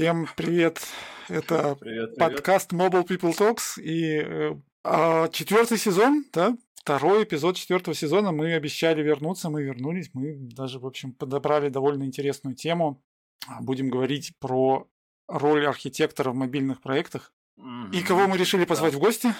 Всем привет! Это Привет, привет. подкаст Mobile People Talks и э, а, четвертый сезон, да? Второй эпизод четвертого сезона. Мы обещали вернуться, мы вернулись. Мы даже, в общем, подобрали довольно интересную тему. А, Будем говорить про роль архитектора в мобильных проектах. И кого мы решили позвать в гости?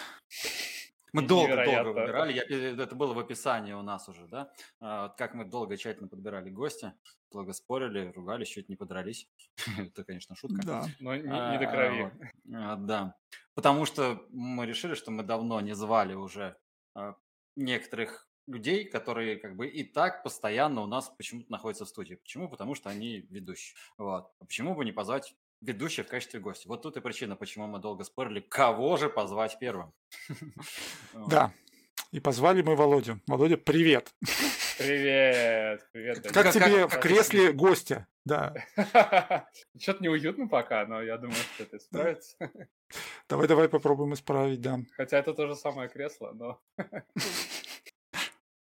Мы долго, Невероятно. долго выбирали. Я- э, это было в описании у нас уже, да? А, Как мы долго тщательно подбирали гостя, долго спорили, ругались, чуть не подрались. Это, конечно, шутка. Да. Но не, А, не до крови. вот. А, Да. Потому что мы решили, что мы давно не звали уже а, некоторых людей, которые как бы и так постоянно у нас почему-то находятся в студии. Почему? Потому что они ведущие. Вот. А почему бы не позвать ведущих в качестве гостя? Вот тут и причина, почему мы долго спорили, кого же позвать первым. Да. И позвали мы Володю. Володя, привет. Привет, привет. Как, Как- тебе как- в кресле гостя? Да. Что-то неуютно пока, но я думаю, что это исправится. Давай, давай попробуем исправить, да. Хотя это то же самое кресло, но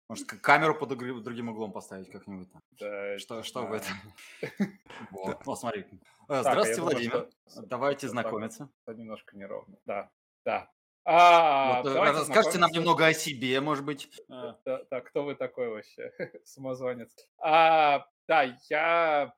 Может, камеру под другим углом поставить как-нибудь там. да, Что, что да. в этом? Вот. О, смотри. Э, Так, а Здравствуйте, Владимир. Давайте так знакомиться. немножко неровно. Да, да. А, Вот, э, Расскажите нам немного о себе, может быть. Э, Да, да, кто вы такой вообще? Самозванец. А, да, я...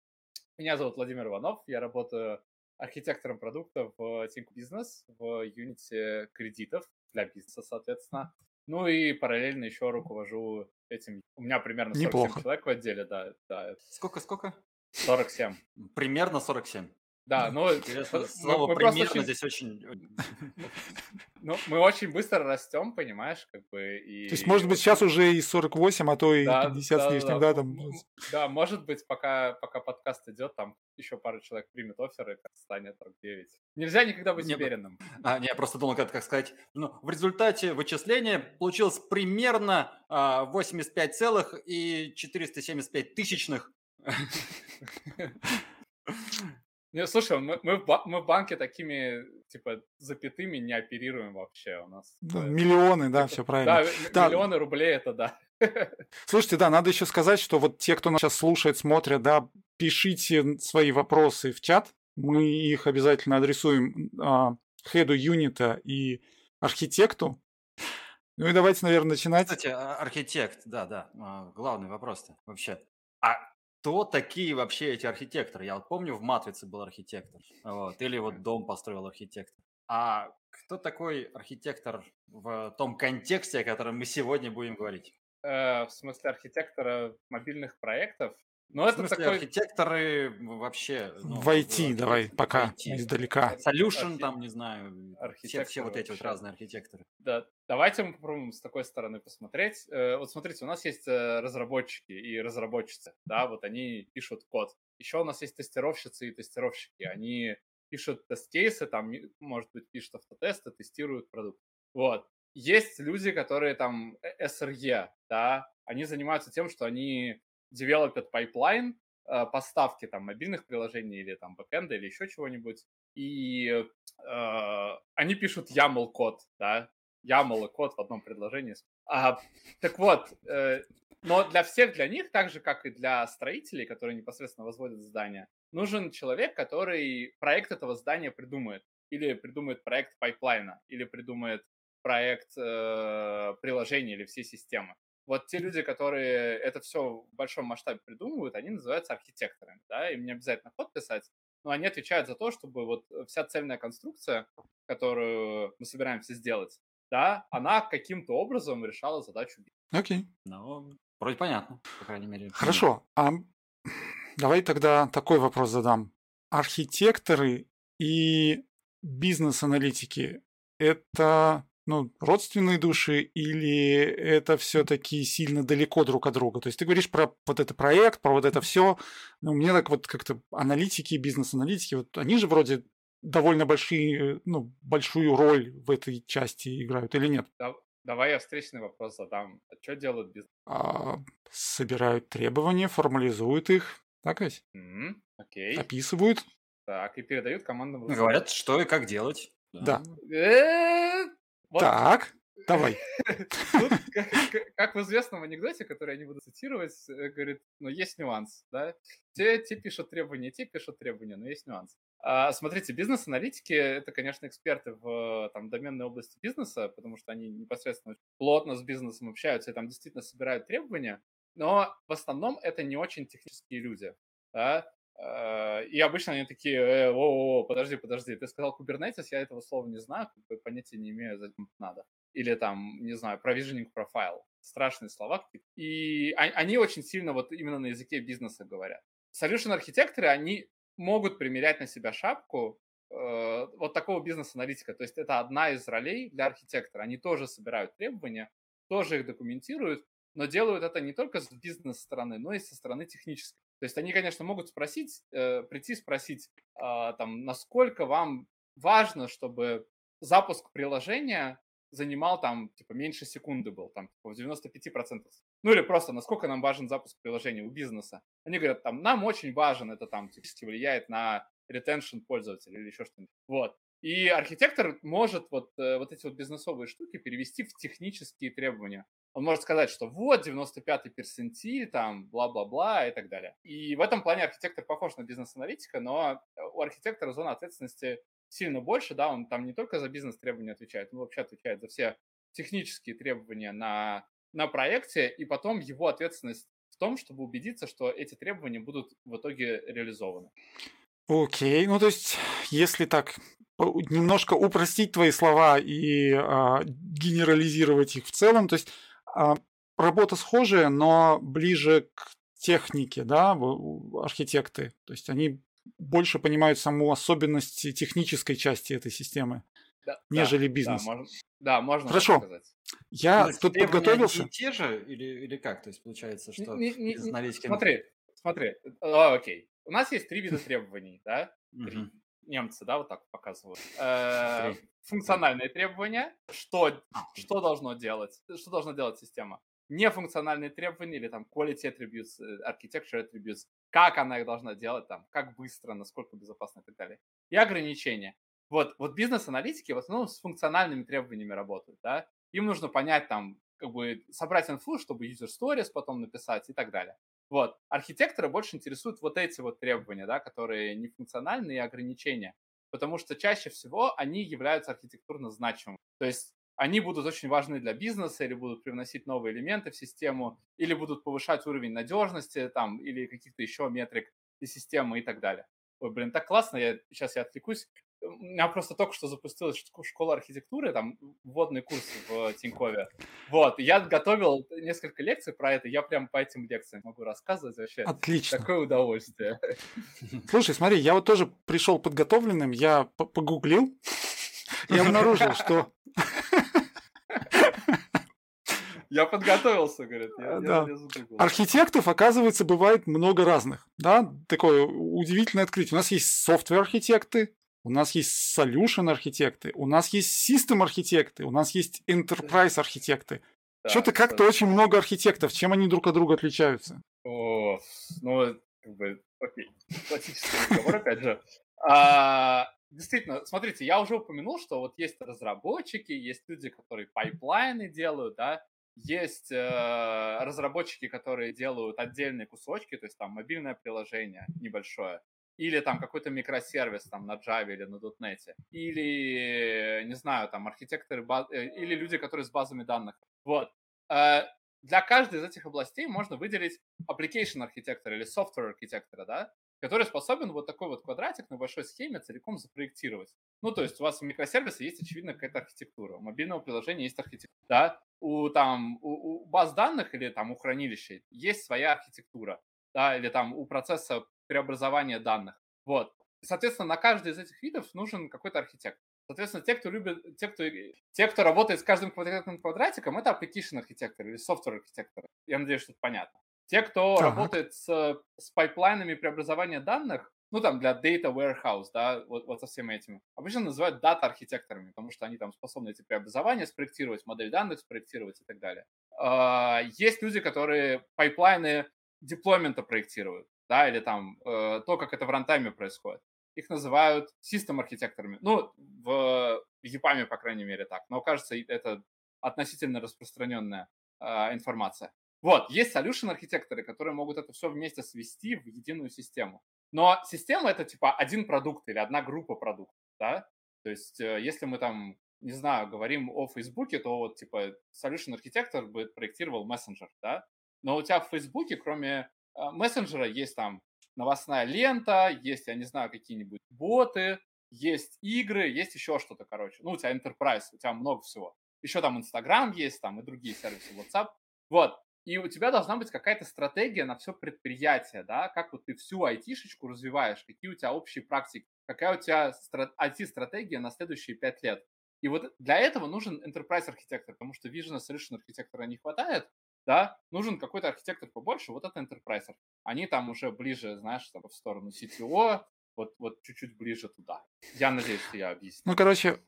Меня зовут Владимир Иванов, я работаю архитектором продукта в Think Business, в юните кредитов для бизнеса, соответственно. Ну и параллельно еще руковожу этим. У меня примерно 47 Неплохо. человек в отделе, да, да, Сколько, сколько? 47. Примерно 47. Да, ну, Интересно, мы- слово мы примерно очень- здесь очень... ну, мы очень быстро растем, понимаешь, как бы, и... То есть, может быть, сейчас уже и 48, а то и Да, 50 с да, лишним, да. да, там. М, Да, может быть, пока, пока подкаст идет, там еще пару человек примет оффер, и как станет 49. Нельзя никогда быть Не, б- уверенным. А, не, я просто думал, как, как сказать. Ну, в результате вычисления получилось примерно а, 85,475 тысячных. Не, слушай, мы, мы, в ба- мы в банке такими, типа, запятыми не оперируем вообще у нас. Ну, Э, Миллионы, да, все правильно. Да, Да. миллионы рублей это да. Слушайте, да, надо еще сказать, что вот те, кто нас сейчас слушает, смотрят, да, пишите свои вопросы в чат. Мы их обязательно адресуем а, хеду юнита и архитекту. Ну и давайте, наверное, начинать. Кстати, а- архитект, да, да, а, главный вопрос-то вообще. А кто такие вообще эти архитекторы? Я вот помню, в «Матрице» был архитектор, вот, или вот дом построил архитектор. А кто такой архитектор в том контексте, о котором мы сегодня будем говорить? Э, в смысле архитектора мобильных проектов. В это смысле, такой... архитекторы вообще... ну, В IT давай, пока, IT. издалека. Solution Архи- там, не знаю, все, все вот эти вот разные архитекторы. Да, давайте мы попробуем с такой стороны посмотреть. Э, Вот смотрите, у нас есть э, разработчики и разработчицы, да, вот они пишут код. Еще у нас есть тестировщицы и тестировщики. Они пишут тест-кейсы, там, может быть, пишут автотесты, тестируют продукт. Вот. Есть люди, которые там э, SRE, да, они занимаются тем, что они девелопят пайплайн э, поставки там мобильных приложений или там бэкэнда или еще чего-нибудь. И э, они пишут YAML код, да, YAML и код в одном предложении. А, так вот, э, но для всех, для них, так же, как и для строителей, которые непосредственно возводят здание, нужен человек, который проект этого здания придумает. Или придумает проект пайплайна, или придумает проект э, приложения или всей системы. Вот те люди, которые это все в большом масштабе придумывают, они называются архитекторами, да, им не обязательно код писать, но они отвечают за то, чтобы вот вся цельная конструкция, которую мы собираемся сделать, да, она каким-то образом решала задачу. Окей. Ну, вроде понятно, по крайней мере. Хорошо. А давай тогда такой вопрос задам. Архитекторы и бизнес-аналитики – это ну, родственные души или это все-таки сильно далеко друг от друга? То есть ты говоришь про вот этот проект, про вот это все. Ну, мне так вот как-то аналитики, бизнес-аналитики, вот они же вроде довольно большие, ну, большую роль в этой части играют или нет? Да- Давай я встречный вопрос задам. А что делают бизнес? А, собирают требования, формализуют их, так ведь? М, Окей. Описывают. Так, и передают командам Говорят, что и как делать. Да. Э, вот Так, давай. Тут, как, как- в известном анекдоте, который я не буду цитировать, э, говорит, но есть нюанс, да? Те, те пишут требования, те пишут требования, но есть нюанс. А, смотрите, бизнес-аналитики — это, конечно, эксперты в там, доменной области бизнеса, потому что они непосредственно плотно с бизнесом общаются и там действительно собирают требования, но в основном это не очень технические люди. Да? А, и обычно они такие, э, о, о, подожди, подожди, ты сказал Kubernetes, я этого слова не знаю, понятия не имею, зачем надо. Или там, не знаю, provisioning profile. Страшные слова. И они очень сильно вот именно на языке бизнеса говорят. Solution архитекторы, они могут примерять на себя шапку э, вот такого бизнес-аналитика. То есть это одна из ролей для архитектора. Они тоже собирают требования, тоже их документируют, но делают это не только с бизнес-стороны, но и со стороны технической. То есть они, конечно, могут спросить, э, прийти спросить, э, там, насколько вам важно, чтобы запуск приложения занимал там, типа, меньше секунды был, там, типа, в 95%. Ну или просто, насколько нам важен запуск приложения у бизнеса. Они говорят, там, нам очень важен, это там, типа, влияет на ретеншн пользователя или еще что-нибудь. Вот. И архитектор может вот, э, вот эти вот бизнесовые штуки перевести в технические требования. Он может сказать, что вот 95-й персентиль, там, бла-бла-бла и так далее. И в этом плане архитектор похож на бизнес-аналитика, но у архитектора зона ответственности сильно больше, да, он там не только за бизнес-требования отвечает, он вообще отвечает за все технические требования на, на проекте, и потом его ответственность в том, чтобы убедиться, что эти требования будут в итоге реализованы. Окей, ну то есть, если так немножко упростить твои слова и а, генерализировать их в целом, то есть работа схожая, но ближе к технике, да, архитекты. То есть они больше понимают саму особенность технической части этой системы, да, нежели бизнес. Да, можно, да, можно Хорошо. сказать. Я ну, тут подготовился. Они те же или, или как? То есть получается, что не, не, не, Смотри, смотри. О, окей. У нас есть три вида требований, да? Три. Немцы, да, вот так показывают. Э, функциональные требования. Что, а, что должно делать? Что должна делать система? Нефункциональные требования или там quality attributes, э, architecture attributes как она их должна делать, там, как быстро, насколько безопасно и так далее. И ограничения. Вот, вот бизнес-аналитики в основном с функциональными требованиями работают, да. Им нужно понять там, как бы собрать инфу, чтобы user stories потом написать и так далее. Вот. Архитекторы больше интересуют вот эти вот требования, да, которые не функциональные и ограничения. Потому что чаще всего они являются архитектурно значимыми. То есть они будут очень важны для бизнеса или будут привносить новые элементы в систему, или будут повышать уровень надежности там, или каких-то еще метрик и системы и так далее. Ой, блин, так классно, я, сейчас я отвлекусь. У меня просто только что запустилась школа архитектуры, там вводный курс в Тинькове. Вот, я готовил несколько лекций про это, я прям по этим лекциям могу рассказывать вообще. Отлично. Такое удовольствие. Слушай, смотри, я вот тоже пришел подготовленным, я погуглил и обнаружил, что я подготовился, говорит. Я, да. я Архитектов, оказывается, бывает много разных. Да? Такое удивительное открытие. У нас есть софтвер-архитекты, у нас есть solution архитекты, у нас есть system архитекты, у нас есть enterprise архитекты. Да, Что-то как-то очень много архитектов. Чем они друг от друга отличаются? О, ну, как бы, окей. Классический разговор, опять же. А, действительно, смотрите, я уже упомянул, что вот есть разработчики, есть люди, которые пайплайны делают, да, есть э, разработчики, которые делают отдельные кусочки, то есть там мобильное приложение небольшое, или там какой-то микросервис там на Java или на .NET, или, не знаю, там архитекторы. Э, или люди, которые с базами данных. Вот. Э, для каждой из этих областей можно выделить application архитектора или software архитектора, да, который способен вот такой вот квадратик на большой схеме целиком запроектировать. Ну, то есть у вас у микросервиса есть, очевидно, какая-то архитектура, у мобильного приложения есть архитектура, да, у, там, у, у баз данных или там у хранилища есть своя архитектура, да, или там у процесса преобразования данных. Вот. Соответственно, на каждый из этих видов нужен какой-то архитектор. Соответственно, те, кто любит, те, кто, те, кто работает с каждым квадратным квадратиком, это application архитектор или software архитектор. Я надеюсь, что это понятно. Те, кто ага. работает с, с пайплайнами преобразования данных, ну, там, для data warehouse, да, вот, вот со всеми этими, обычно называют data-архитекторами, потому что они там способны эти преобразования спроектировать, модель данных спроектировать и так далее. А, есть люди, которые пайплайны деплоймента проектируют, да, или там э, то, как это в рантайме происходит. Их называют систем-архитекторами. Ну, в, EPAM, по крайней мере, так. Но, кажется, это относительно распространенная э, информация. Вот, есть solution архитекторы, которые могут это все вместе свести в единую систему. Но система это типа один продукт или одна группа продуктов, да? То есть э, если мы там, не знаю, говорим о Фейсбуке, то вот типа solution архитектор бы проектировал мессенджер, да? Но у тебя в Фейсбуке, кроме мессенджера, есть там новостная лента, есть, я не знаю, какие-нибудь боты, есть игры, есть еще что-то, короче. Ну, у тебя Enterprise, у тебя много всего. Еще там Инстаграм есть, там и другие сервисы, WhatsApp. Вот. И у тебя должна быть какая-то стратегия на все предприятие, да, как вот ты всю айтишечку развиваешь, какие у тебя общие практики, какая у тебя IT-стратегия на следующие пять лет. И вот для этого нужен enterprise архитектор, потому что Vision Solution архитектора не хватает, да, нужен какой-то архитектор побольше, вот это enterprise. Они там уже ближе, знаешь, там, в сторону CTO, вот, вот чуть-чуть ближе туда. Я надеюсь, что я объясню. Ну, короче,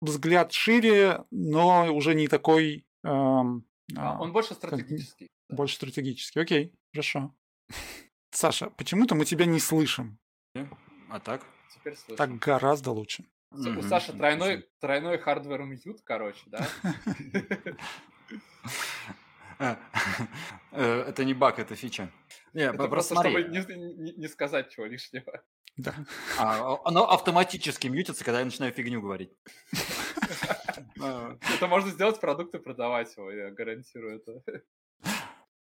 взгляд шире, но уже не такой... Эм, а, он больше стратегический. Да. Больше стратегический, окей, хорошо. Саша, почему-то мы тебя не слышим. А так? Теперь слышим. Так гораздо лучше. У Саши тройной, тройной hardware mute, короче, да? Э, это не баг, это фича. Не, это просто, чтобы не, не, сказать чего лишнего. Да. А, оно автоматически мьютится, когда я начинаю фигню говорить. Это можно сделать, продукты продавать его, я гарантирую это.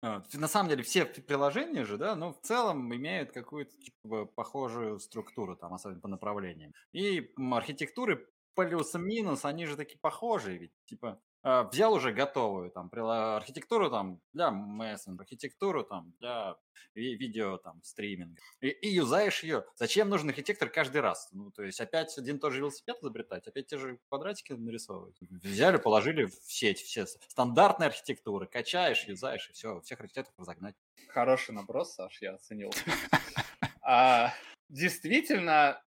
На самом деле все приложения же, да, ну, в целом имеют какую-то типа, похожую структуру, там, особенно по направлениям. И архитектуры плюс-минус, они же такие похожие, ведь, типа, а, взял уже готовую там архитектуру там для мессенджера, архитектуру там для видео там стриминга и, и юзаешь ее. Зачем нужен архитектор каждый раз? Ну, то есть опять один и тот же велосипед изобретать, опять те же квадратики нарисовывать. Взяли, положили в сеть все стандартные архитектуры, качаешь, юзаешь и все, всех архитекторов разогнать. Хороший наброс, Саш, я оценил. А, действительно,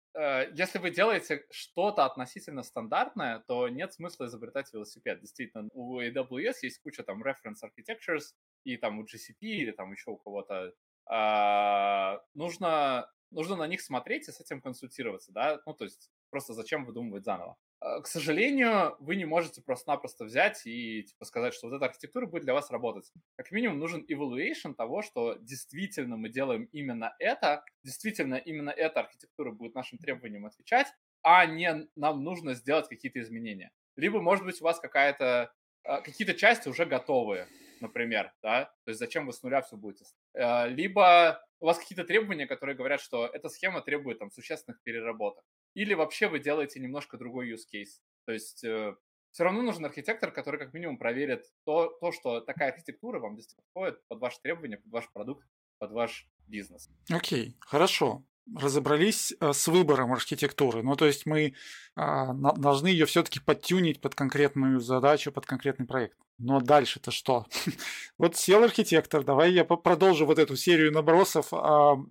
если вы делаете что-то относительно стандартное, то нет смысла изобретать велосипед. Действительно, у AWS есть куча там reference architectures, и там у GCP или там еще у кого-то. А, нужно, нужно на них смотреть и с этим консультироваться, да, ну, то есть просто зачем выдумывать заново. Э, к сожалению, вы не можете просто-напросто взять и типа, сказать, что вот эта архитектура будет для вас работать. Как минимум нужен evaluation того, что действительно мы делаем именно это, действительно именно эта архитектура будет нашим требованиям отвечать, а не нам нужно сделать какие-то изменения. Либо, может быть, у вас какая-то э, какие-то части уже готовые, например, да, то есть зачем вы с нуля все будете. Э, либо у вас какие-то требования, которые говорят, что эта схема требует там существенных переработок. Или вообще вы делаете немножко другой use case. То есть э, все равно нужен архитектор, который как минимум проверит то, то, что такая архитектура вам действительно подходит под ваши требования, под ваш продукт, под ваш бизнес. Окей, хорошо. Разобрались э, с выбором архитектуры. Ну, то есть мы а, должны ее все-таки подтюнить под конкретную задачу, под конкретный проект. Но дальше-то что? вот сел архитектор, давай я продолжу вот эту серию набросов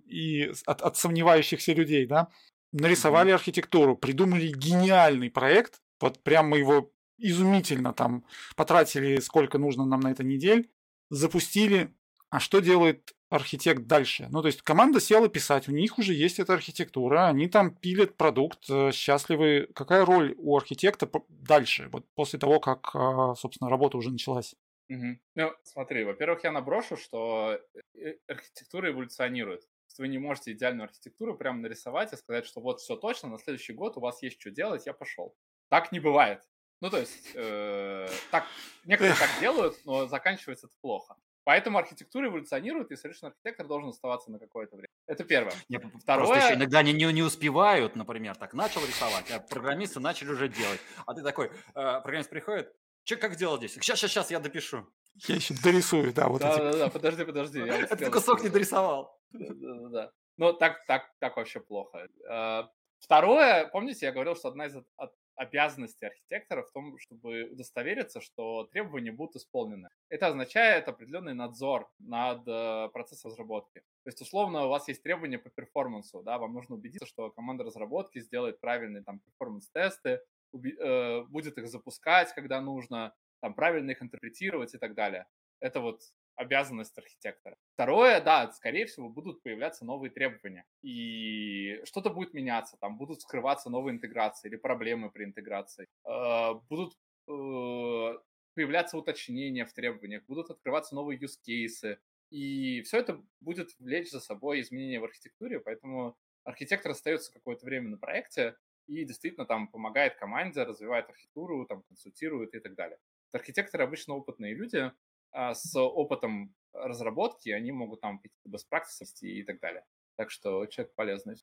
и от, от сомневающихся людей, да? Нарисовали архитектуру, придумали гениальный проект, вот прям мы его изумительно там потратили, сколько нужно нам на это недель, запустили. А что делает архитект дальше? Ну, то есть команда села писать, у них уже есть эта архитектура, они там пилят продукт, э, счастливы. Какая роль у архитекта дальше, вот после того, как, а, собственно, работа уже началась? Угу. Ну, смотри, во-первых, я наброшу, что э, архитектура эволюционирует вы не можете идеальную архитектуру прямо нарисовать и сказать, что вот все точно, на следующий год у вас есть что делать, я пошел. Так не бывает. Ну, то есть, э, так, некоторые так делают, но заканчивается это плохо. Поэтому архитектура эволюционирует, и совершенно архитектор должен оставаться на какое-то время. Это первое. Не, Второе... Просто еще иногда они не, не успевают, например, так начал рисовать, а программисты начали уже делать. А ты такой, э, программист приходит, Че, как делать здесь? Сейчас, сейчас, сейчас, я допишу. Я еще дорисую, да, вот да, эти. Да, да, подожди, подожди. Этот кусок не дорисовал. Да, да, да. Ну, так, так, так вообще плохо. А, второе, помните, я говорил, что одна из обязанностей архитектора в том, чтобы удостовериться, что требования будут исполнены. Это означает определенный надзор над э, процессом разработки. То есть, условно, у вас есть требования по перформансу, да, вам нужно убедиться, что команда разработки сделает правильные там перформанс-тесты, Э, будет их запускать, когда нужно, там, правильно их интерпретировать и так далее. Это вот обязанность архитектора. Второе, да, скорее всего, будут появляться новые требования. И что-то будет меняться, там будут скрываться новые интеграции или проблемы при интеграции. Э, будут э, появляться уточнения в требованиях, будут открываться новые use cases, И все это будет влечь за собой изменения в архитектуре, поэтому архитектор остается какое-то время на проекте и действительно там помогает команде, развивает архитектуру, там консультирует и так далее. Архитекторы обычно опытные люди а с опытом разработки, они могут там какие-то и так далее. Так что человек полезный.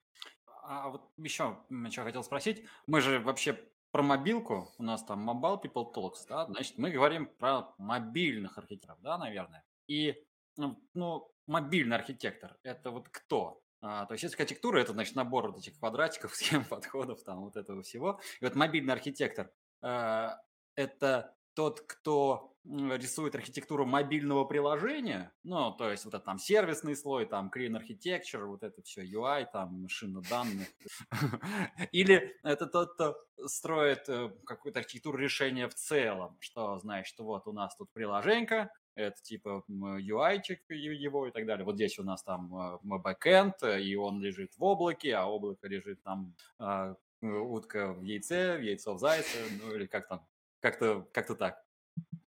А вот еще что хотел спросить. Мы же вообще про мобилку, у нас там Mobile People Talks, да, значит, мы говорим про мобильных архитекторов, да, наверное. И, ну, ну мобильный архитектор – это вот кто? А, то есть, если архитектура – это, значит, набор вот этих квадратиков, схем, подходов, там, вот этого всего. И вот мобильный архитектор э, – это тот, кто рисует архитектуру мобильного приложения, ну, то есть вот это там сервисный слой, там clean architecture, вот это все UI, там машина данных. Или это тот, кто строит э, какую-то архитектуру решения в целом, что значит, вот у нас тут приложенька, это типа UI-чик его и так далее. Вот здесь у нас там э, бэкэнд, и он лежит в облаке, а облако лежит там а, утка в яйце, яйцо в зайце, ну или как там, как-то как так.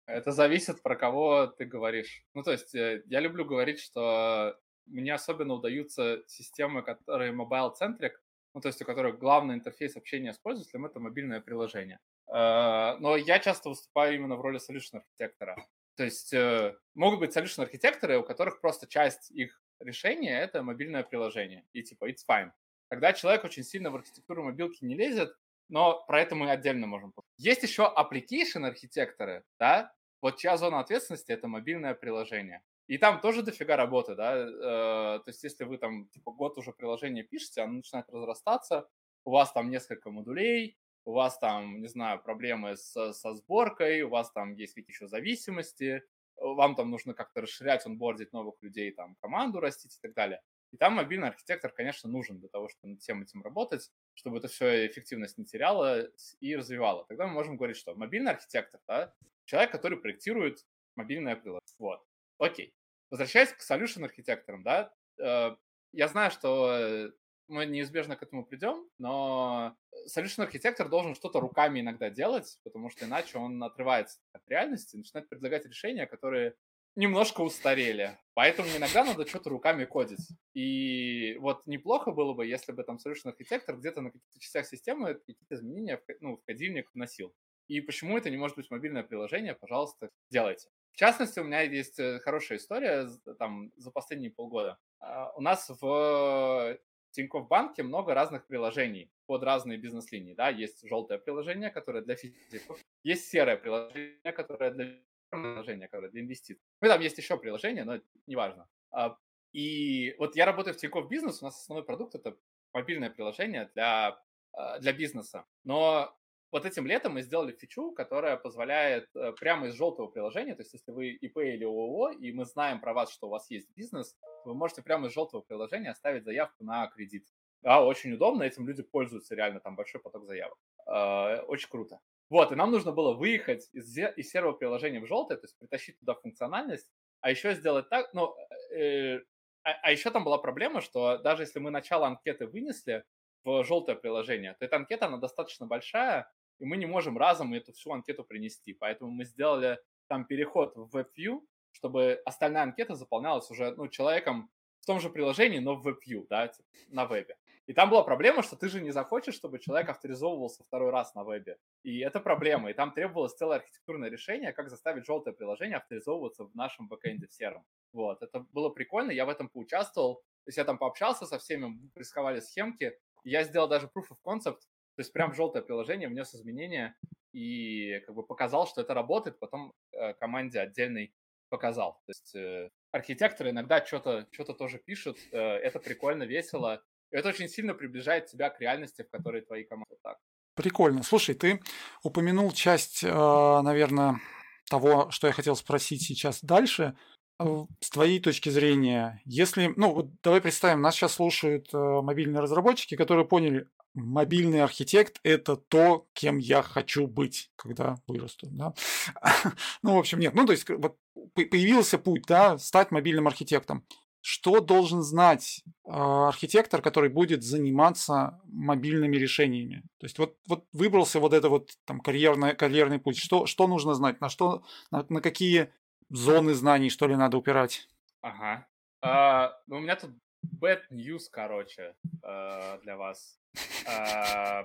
Это зависит, про кого ты говоришь. Ну, то есть, э, я люблю говорить, что мне особенно удаются системы, которые mobile-centric, ну, то есть у которых главный интерфейс общения с пользователем — это мобильное приложение. Э, но я часто выступаю именно в роли solution архитектора. То есть э, могут быть solution архитекторы, у которых просто часть их решения — это мобильное приложение. И типа it's fine. Когда человек очень сильно в архитектуру мобилки не лезет, но про это мы отдельно можем. Есть еще application архитекторы, да, вот чья зона ответственности – это мобильное приложение. И там тоже дофига работы, да, э, то есть если вы там типа год уже приложение пишете, оно начинает разрастаться, у вас там несколько модулей, у вас там, не знаю, проблемы с, со сборкой, у вас там есть какие-то еще зависимости, вам там нужно как-то расширять, онбордить новых людей, там, команду растить и так далее. И там мобильный архитектор, конечно, нужен для того, чтобы над всем этим работать, чтобы это все эффективность не теряло и развивало. Тогда мы можем говорить, что мобильный архитектор, да, человек, который проектирует мобильное приложение. Вот. Окей. Возвращаясь к solution архитекторам, да, э, я знаю, что мы неизбежно к этому придем, но solution архитектор должен что-то руками иногда делать, потому что иначе он отрывается от реальности и начинает предлагать решения, которые немножко устарели. Поэтому иногда надо что-то руками кодить. И вот неплохо было бы, если бы там solution архитектор где-то на каких-то частях системы какие-то изменения ну, в кодильник вносил. И почему это не может быть мобильное приложение, пожалуйста, делайте. В частности, у меня есть э, хорошая история там за последние полгода. А, у нас в Тинькофф Банке много разных приложений под разные бизнес-линии. Да? Есть желтое приложение, которое для физиков, есть серое приложение, которое для приложения, которое для инвестиций. Ну, там есть еще приложение, но неважно. А, и вот я работаю в Тинькофф Бизнес, у нас основной продукт – это мобильное приложение для, а, для бизнеса. Но вот этим летом мы сделали фичу, которая позволяет э, прямо из желтого приложения, то есть если вы ИП или ООО, и мы знаем про вас, что у вас есть бизнес, вы можете прямо из желтого приложения оставить заявку на кредит. Да, очень удобно, этим люди пользуются реально, там большой поток заявок. Э, очень круто. Вот, и нам нужно было выехать из, из серого приложения в желтое, то есть притащить туда функциональность, а еще сделать так, ну, э, а, а еще там была проблема, что даже если мы начало анкеты вынесли в желтое приложение, то эта анкета, она достаточно большая, и мы не можем разом эту всю анкету принести. Поэтому мы сделали там переход в WebView, чтобы остальная анкета заполнялась уже ну, человеком в том же приложении, но в WebView, да, типа, на вебе. И там была проблема, что ты же не захочешь, чтобы человек авторизовывался второй раз на вебе. И это проблема. И там требовалось целое архитектурное решение, как заставить желтое приложение авторизовываться в нашем бэкэнде в сером. Вот, это было прикольно, я в этом поучаствовал. То есть я там пообщался со всеми, рисковали схемки. Я сделал даже proof of concept, то есть прям желтое приложение внес изменения и как бы показал, что это работает, потом э, команде отдельный показал. То есть э, архитекторы иногда что-то что тоже пишут, э, это прикольно, весело. И это очень сильно приближает тебя к реальности, в которой твои команды так. Прикольно. Слушай, ты упомянул часть, э, наверное, того, что я хотел спросить сейчас дальше. Э, с твоей точки зрения, если, ну, вот давай представим, нас сейчас слушают э, мобильные разработчики, которые поняли, мобильный архитект – это то, кем я хочу быть, когда вырасту. Да? ну, в общем, нет. Ну, то есть, вот появился путь, да, стать мобильным архитектом. Что должен знать э, архитектор, который будет заниматься мобильными решениями? То есть вот, вот выбрался вот это вот там карьерный, карьерный путь. Что, что нужно знать? На, что, на, на какие зоны знаний, что ли, надо упирать? Ага. А, ну, у меня тут bad news, короче, э, для вас. А,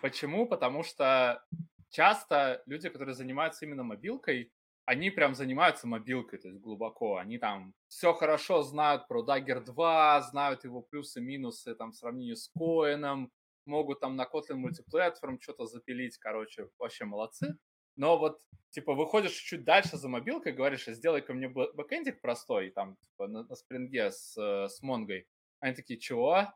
почему? Потому что часто люди, которые занимаются именно мобилкой, они прям занимаются мобилкой, то есть глубоко. Они там все хорошо знают про Dagger 2, знают его плюсы-минусы там в сравнении с Коином, могут там на Kotlin мультиплатформ что-то запилить, короче, вообще молодцы. Но вот, типа, выходишь чуть дальше за мобилкой, говоришь, сделай-ка мне бэкэндик простой, там, типа, на, на спринге с, э, с Монгой. Они такие, чего?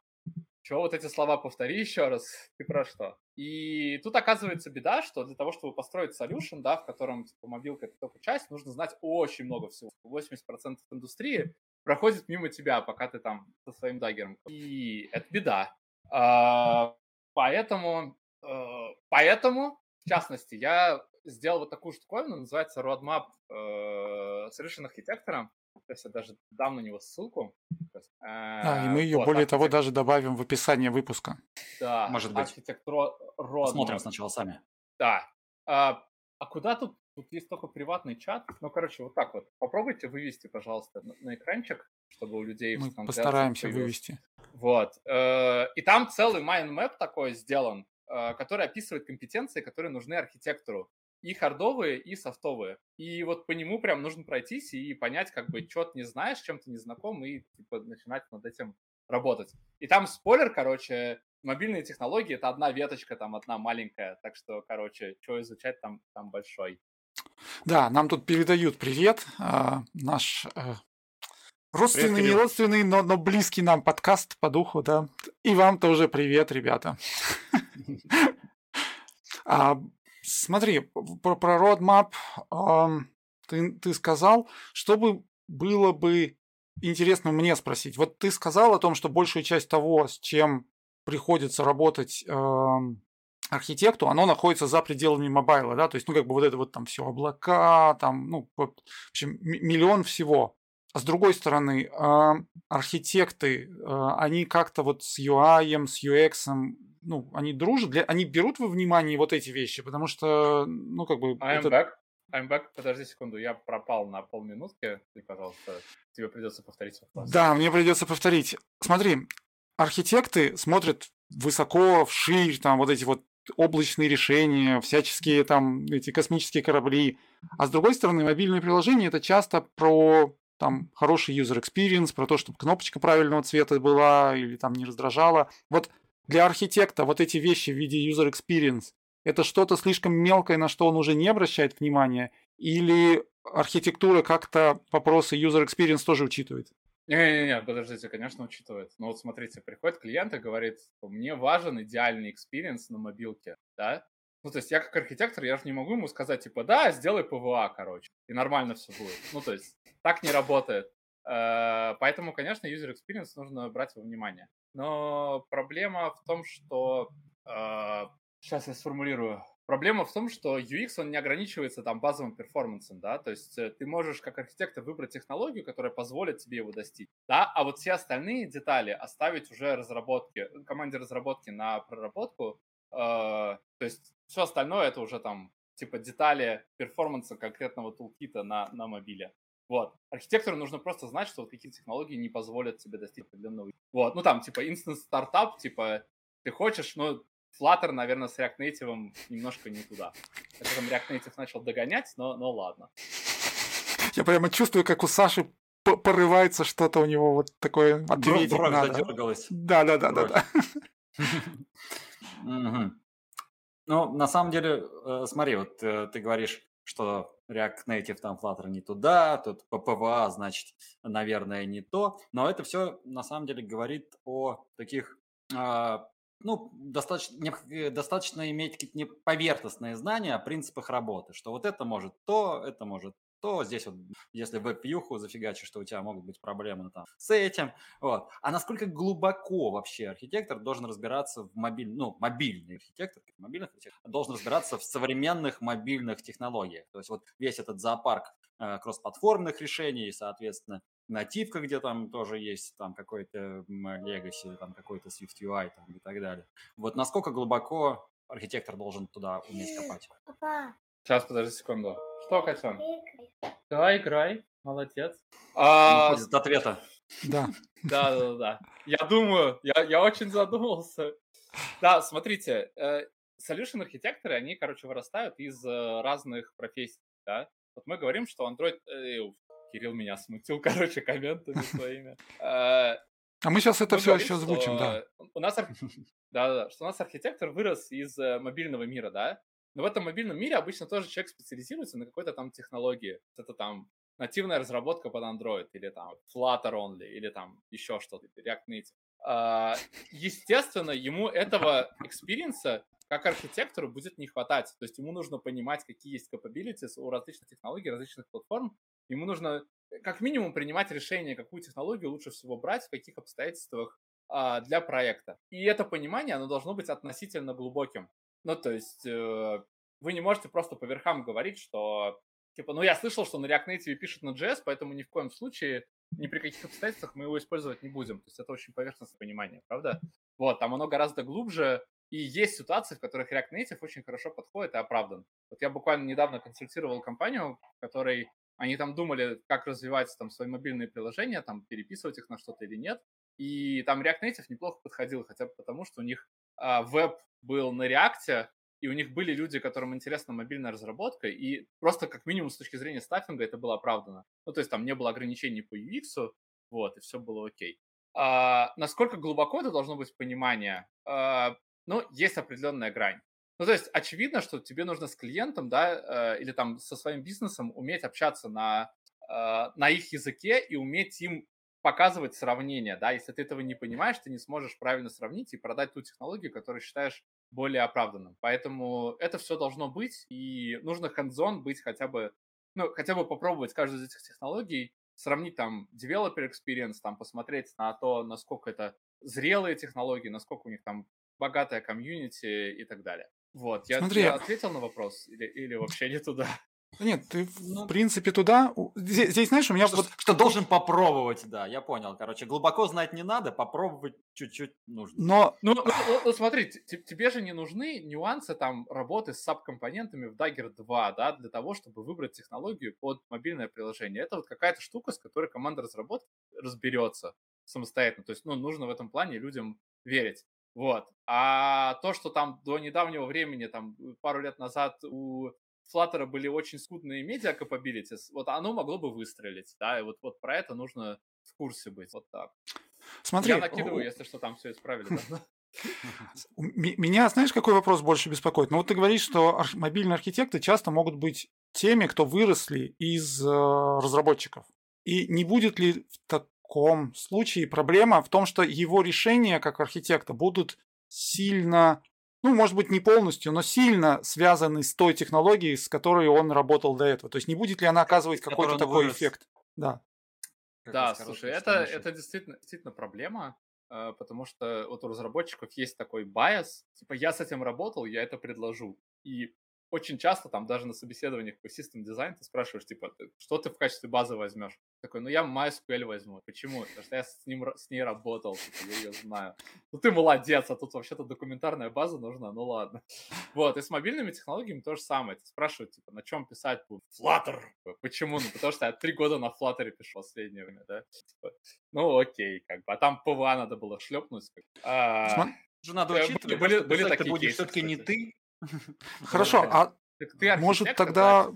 Чего вот эти слова повтори еще раз? Ты про что? И тут оказывается беда, что для того, чтобы построить solution, да, в котором типа, мобилка это только часть, нужно знать очень много всего. 80% индустрии проходит мимо тебя, пока ты там со своим даггером. И это беда. А, поэтому, э, поэтому, в частности, я сделал вот такую штуковину, называется Roadmap э, Solution архитектором. То есть я даже дам на него ссылку. А, и мы ее, вот, более архитект... того, даже добавим в описание выпуска. Да, может быть. Архитектура Посмотрим сначала сами. Да. А, а куда тут? Тут есть только приватный чат. Ну, короче, вот так вот. Попробуйте вывести, пожалуйста, на, на экранчик, чтобы у людей... Мы постараемся вывести. Вот. Э, и там целый mind map такой сделан, э, который описывает компетенции, которые нужны архитектору и хардовые, и софтовые. И вот по нему прям нужно пройтись и понять, как бы, что ты не знаешь, чем ты не знаком, и типа, начинать над этим работать. И там спойлер, короче, мобильные технологии — это одна веточка, там одна маленькая, так что, короче, что изучать там, там большой. Да, нам тут передают привет. А, наш а, родственный, привет, не родственный, но, но близкий нам подкаст по духу, да. И вам тоже привет, ребята. а, смотри, про, про roadmap э, ты, ты сказал, чтобы было бы интересно мне спросить. Вот ты сказал о том, что большая часть того, с чем приходится работать э, архитекту, оно находится за пределами мобайла, да, то есть, ну, как бы вот это вот там все облака, там, ну, в общем, миллион всего. А с другой стороны, э, архитекты, э, они как-то вот с UI, с UX ну, они дружат, для, они берут во внимание вот эти вещи, потому что, ну, как бы... I'm это... back. I'm back. Подожди секунду, я пропал на полминутки. Ты, пожалуйста, тебе придется повторить. Да, мне придется повторить. Смотри, архитекты смотрят высоко, вширь, там вот эти вот облачные решения, всяческие там эти космические корабли. А с другой стороны, мобильные приложения это часто про там хороший user experience, про то, чтобы кнопочка правильного цвета была или там не раздражала. Вот для архитекта вот эти вещи в виде user experience это что-то слишком мелкое, на что он уже не обращает внимания, или архитектура как-то вопросы user experience тоже учитывает? Не-не-не, подождите, конечно, учитывает. Но вот смотрите, приходит клиент и говорит, мне важен идеальный experience на мобилке, да? Ну, то есть я как архитектор, я же не могу ему сказать, типа, да, сделай PWA, короче, и нормально все будет. Ну, то есть так не работает. Э, поэтому, конечно, user experience нужно брать во внимание. Но проблема в том, что... Сейчас э, я сформулирую. Проблема в том, что UX, он не ограничивается там базовым перформансом, да, то есть э, ты можешь как архитектор выбрать технологию, которая позволит тебе его достичь, да, а вот все остальные детали оставить уже разработке, команде разработки на проработку, то есть все остальное это уже там типа детали перформанса конкретного тулкита на, на мобиле. Вот. Архитектору нужно просто знать, что вот какие технологии не позволят тебе достичь определенного... Вот. Ну, там, типа, instant стартап, типа, ты хочешь, но Flutter, наверное, с React Native немножко не туда. Это там React Native начал догонять, но, но ладно. Я прямо чувствую, как у Саши порывается что-то у него вот такое ответить Бровь надо. задергалась. Да, да, да. Ну, на самом деле, э, смотри, вот э, ты говоришь, что React Native там Flutter не туда, тут PWA, значит, наверное, не то. Но это все на самом деле говорит о таких э, ну, достаточно, не, достаточно иметь какие-то поверхностные знания о принципах работы, что вот это может то, это может то здесь вот, если веб-вьюху зафигачишь, что у тебя могут быть проблемы там с этим. Вот. А насколько глубоко вообще архитектор должен разбираться в мобиль... ну, мобильный архитектор, мобильный архитектор, должен разбираться в современных мобильных технологиях. То есть вот весь этот зоопарк э, кроссплатформных решений, соответственно, нативка, где там тоже есть там какой-то legacy, там какой-то Swift UI там, и так далее. Вот насколько глубоко архитектор должен туда уметь копать? Сейчас, подожди секунду. Что, Катян? Давай играй. Молодец. А... Находит ответа. Да. Да, да, да. Я думаю, я, я очень задумался. Да, смотрите, э, solution архитекторы, они, короче, вырастают из э, разных профессий, да. Вот мы говорим, что Android... Э, Кирилл меня смутил, короче, комментами своими. А мы сейчас это все еще озвучим, да. У нас, да, да, что у нас архитектор вырос из мобильного мира, да. Но в этом мобильном мире обычно тоже человек специализируется на какой-то там технологии. Это там нативная разработка под Android, или там Flutter only, или там еще что-то, React Native. А, естественно, ему этого experience 'а как архитектору будет не хватать. То есть ему нужно понимать, какие есть capabilities у различных технологий, различных платформ. Ему нужно э, как минимум принимать решение, какую технологию лучше всего брать, в каких обстоятельствах а, для проекта. И это понимание, оно должно быть относительно глубоким. Ну, то есть э, вы не можете просто по верхам говорить, что Типа, ну я слышал, что на React Native пишут на JS, поэтому ни в коем случае, ни при каких обстоятельствах мы его использовать не будем. То есть это очень поверхностное понимание, правда? Вот, там оно гораздо глубже, и есть ситуации, в которых React Native очень хорошо подходит и оправдан. Вот я буквально недавно консультировал компанию, в которой они там думали, как развивать там свои мобильные приложения, там переписывать их на что-то или нет. И там React Native неплохо подходил, хотя бы потому, что у них веб был на React, и у них были люди, которым интересна мобильная разработка, и просто как минимум с точки зрения стаффинга это было оправдано. Ну, то есть там не было ограничений по UX, вот, и все было окей. А, насколько глубоко это должно быть понимание? А, ну, есть определенная грань. Ну, то есть очевидно, что тебе нужно с клиентом, да, э, или там со своим бизнесом уметь общаться на, э, на их языке и уметь им показывать сравнение, да, если ты этого не понимаешь, ты не сможешь правильно сравнить и продать ту технологию, которую считаешь более оправданным. Поэтому это все должно быть, и нужно hands быть хотя бы, ну, хотя бы попробовать каждую из этих технологий, сравнить там developer experience, там посмотреть на то, насколько это зрелые технологии, насколько у них там богатая комьюнити и так далее. Вот, я, Смотри, я ответил на вопрос или, или вообще не туда? Нет, ты ну, в принципе туда. Здесь, здесь, знаешь, у меня что, вот. Что должен попробовать, да, я понял. Короче, глубоко знать не надо, попробовать чуть-чуть нужно. Но. Ну, ну, ну, ну смотри, тебе же не нужны нюансы там работы с сабкомпонентами в Dagger 2, да, для того, чтобы выбрать технологию под мобильное приложение. Это вот какая-то штука, с которой команда разработки разберется самостоятельно. То есть, ну, нужно в этом плане людям верить. Вот. А то, что там до недавнего времени, там пару лет назад у Flutter были очень скудные медиа capabilities, вот оно могло бы выстрелить, да, и вот, вот про это нужно в курсе быть, вот так. Смотри. Я накидываю, если что, там все исправили, да. Меня, знаешь, какой вопрос больше беспокоит? Ну вот ты говоришь, что мобильные архитекты часто могут быть теми, кто выросли из э, разработчиков. И не будет ли в таком случае проблема в том, что его решения как архитекта будут сильно ну, может быть, не полностью, но сильно связаны с той технологией, с которой он работал до этого. То есть не будет ли она оказывать какой-то такой вырос. эффект? Да. да, слушай, это, это действительно, действительно проблема, э, потому что вот у разработчиков есть такой байс, типа я с этим работал, я это предложу. И очень часто там даже на собеседованиях по System Design ты спрашиваешь, типа, что ты в качестве базы возьмешь? Такой, ну я MySQL возьму. Почему? Потому что я с, ним, с ней работал, типа, я ее знаю. Ну ты молодец, а тут вообще-то документарная база нужна, ну ладно. Вот, и с мобильными технологиями то же самое. Ты спрашивают, типа, на чем писать буду? Flutter! Почему? Ну потому что я три года на Flutter пишу в последнее время, да? Типа, ну окей, как бы. А там PWA надо было шлепнуть. А, же надо э, учитывать, были, были, были такие будешь все-таки не ты, Хорошо, а может тогда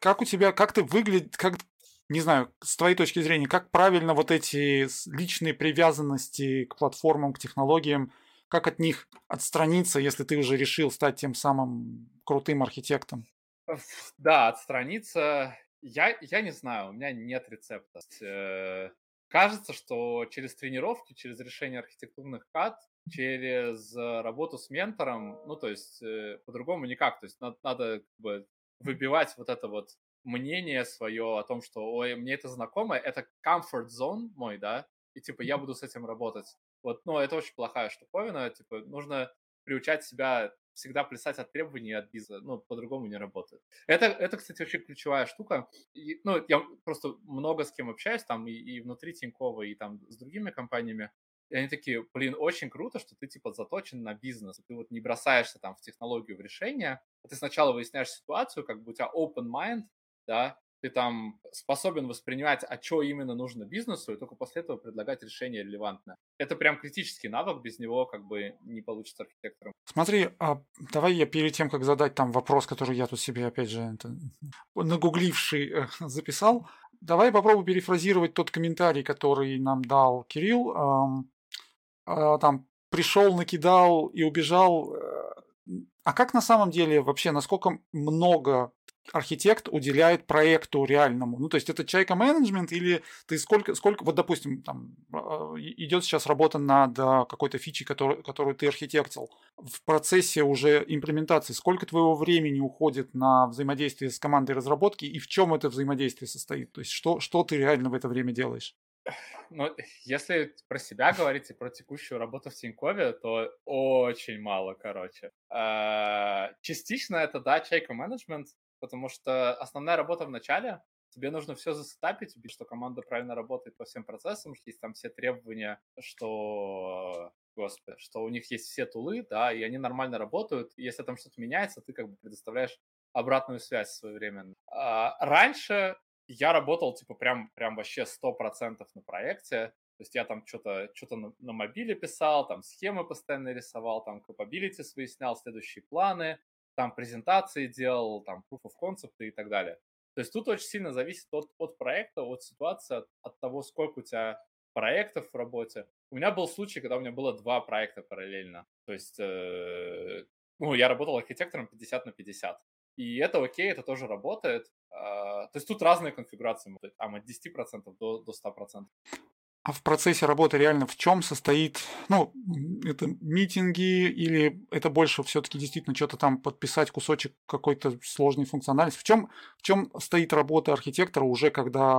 как у тебя, как ты выглядит, как не знаю, с твоей точки зрения, как правильно вот эти личные привязанности к платформам, к технологиям, как от них отстраниться, если ты уже решил стать тем самым крутым архитектом? Да, отстраниться. Я, я не знаю, у меня нет рецепта. Кажется, что через тренировки, через решение архитектурных кат через э, работу с ментором, ну, то есть э, по-другому никак, то есть надо, надо как бы выбивать вот это вот мнение свое о том, что, ой, мне это знакомо, это comfort zone мой, да, и типа я буду с этим работать. Вот, ну, это очень плохая штуковина, типа нужно приучать себя всегда плясать от требований от бизнеса, ну, по-другому не работает. Это, это, кстати, очень ключевая штука. И, ну, я просто много с кем общаюсь, там, и, и внутри Тинькова, и там с другими компаниями. И они такие, блин, очень круто, что ты типа заточен на бизнес. Ты вот не бросаешься там в технологию, в решение. Ты сначала выясняешь ситуацию, как бы у тебя open mind, да, ты там способен воспринимать, а что именно нужно бизнесу, и только после этого предлагать решение релевантное. Это прям критический навык, без него как бы не получится архитектором. Смотри, а давай я перед тем, как задать там вопрос, который я тут себе, опять же, это, нагугливший, э, записал, давай попробую перефразировать тот комментарий, который нам дал Кирилл. Э, там пришел, накидал и убежал. Э, а как на самом деле вообще, насколько много архитект уделяет проекту реальному? Ну, то есть это чайка менеджмент или ты сколько, сколько вот, допустим, там а, идет сейчас работа над а, какой-то фичей, который, которую ты архитектил. В процессе уже имплементации сколько твоего времени уходит на взаимодействие с командой разработки и в чем это взаимодействие состоит? То есть что, что ты реально в это время делаешь? Ну, если про себя говорить и про текущую работу в Тинькове, то очень мало, короче. А, частично это, да, чайка менеджмент, потому что основная работа в начале, тебе нужно все засетапить, убить, что команда правильно работает по всем процессам, что есть там все требования, что, господи, что у них есть все тулы, да, и они нормально работают. И если там что-то меняется, ты как бы предоставляешь обратную связь своевременно. А раньше я работал, типа, прям, прям вообще 100% на проекте. То есть я там что-то что на, на мобиле писал, там схемы постоянно рисовал, там capability свои снял, следующие планы, там презентации делал, там proof of concept и так далее. То есть тут очень сильно зависит от, от проекта, от ситуации, от, от того, сколько у тебя проектов в работе. У меня был случай, когда у меня было два проекта параллельно. То есть, э, ну, я работал архитектором 50 на 50. И это окей, это тоже работает. Э, то есть тут разные конфигурации, там от 10% до, до 100%. В процессе работы реально в чем состоит, ну, это митинги или это больше все-таки действительно что-то там подписать кусочек какой-то сложной функциональности? В чем, в чем стоит работа архитектора уже когда,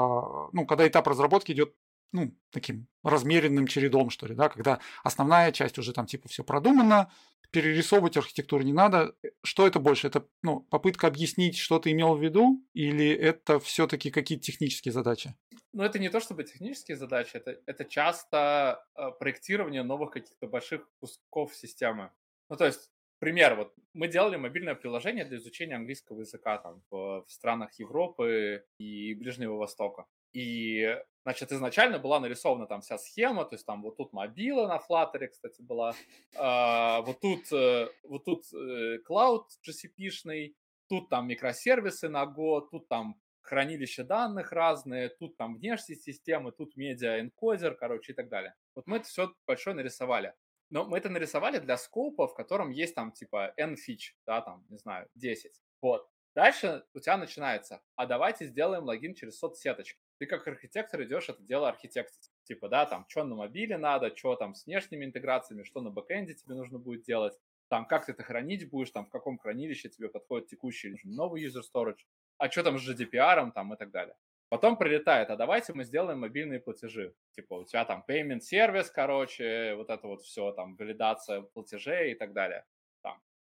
ну, когда этап разработки идет ну, таким размеренным чередом, что ли, да, когда основная часть уже там типа все продумано, перерисовывать архитектуру не надо. Что это больше? Это ну, попытка объяснить, что ты имел в виду, или это все-таки какие-то технические задачи? Ну, это не то чтобы технические задачи, это, это часто э, проектирование новых каких-то больших кусков системы. Ну, то есть, пример, вот мы делали мобильное приложение для изучения английского языка там в, в странах Европы и Ближнего Востока. И, значит, изначально была нарисована там вся схема, то есть там вот тут мобила на Flutter, кстати, была, э, вот тут, э, вот тут э, Cloud GCP-шный, тут там микросервисы на Go, тут там хранилище данных разные, тут там внешние системы, тут медиа-энкодер, короче, и так далее. Вот мы это все большое нарисовали. Но мы это нарисовали для скопа, в котором есть там типа n фич, да, там, не знаю, 10. Вот. Дальше у тебя начинается, а давайте сделаем логин через соцсеточки ты как архитектор идешь это дело архитектить. Типа, да, там, что на мобиле надо, что там с внешними интеграциями, что на бэкэнде тебе нужно будет делать, там, как ты это хранить будешь, там, в каком хранилище тебе подходит текущий новый user storage, а что там с GDPR, там, и так далее. Потом прилетает, а давайте мы сделаем мобильные платежи. Типа у тебя там payment сервис, короче, вот это вот все, там, валидация платежей и так далее.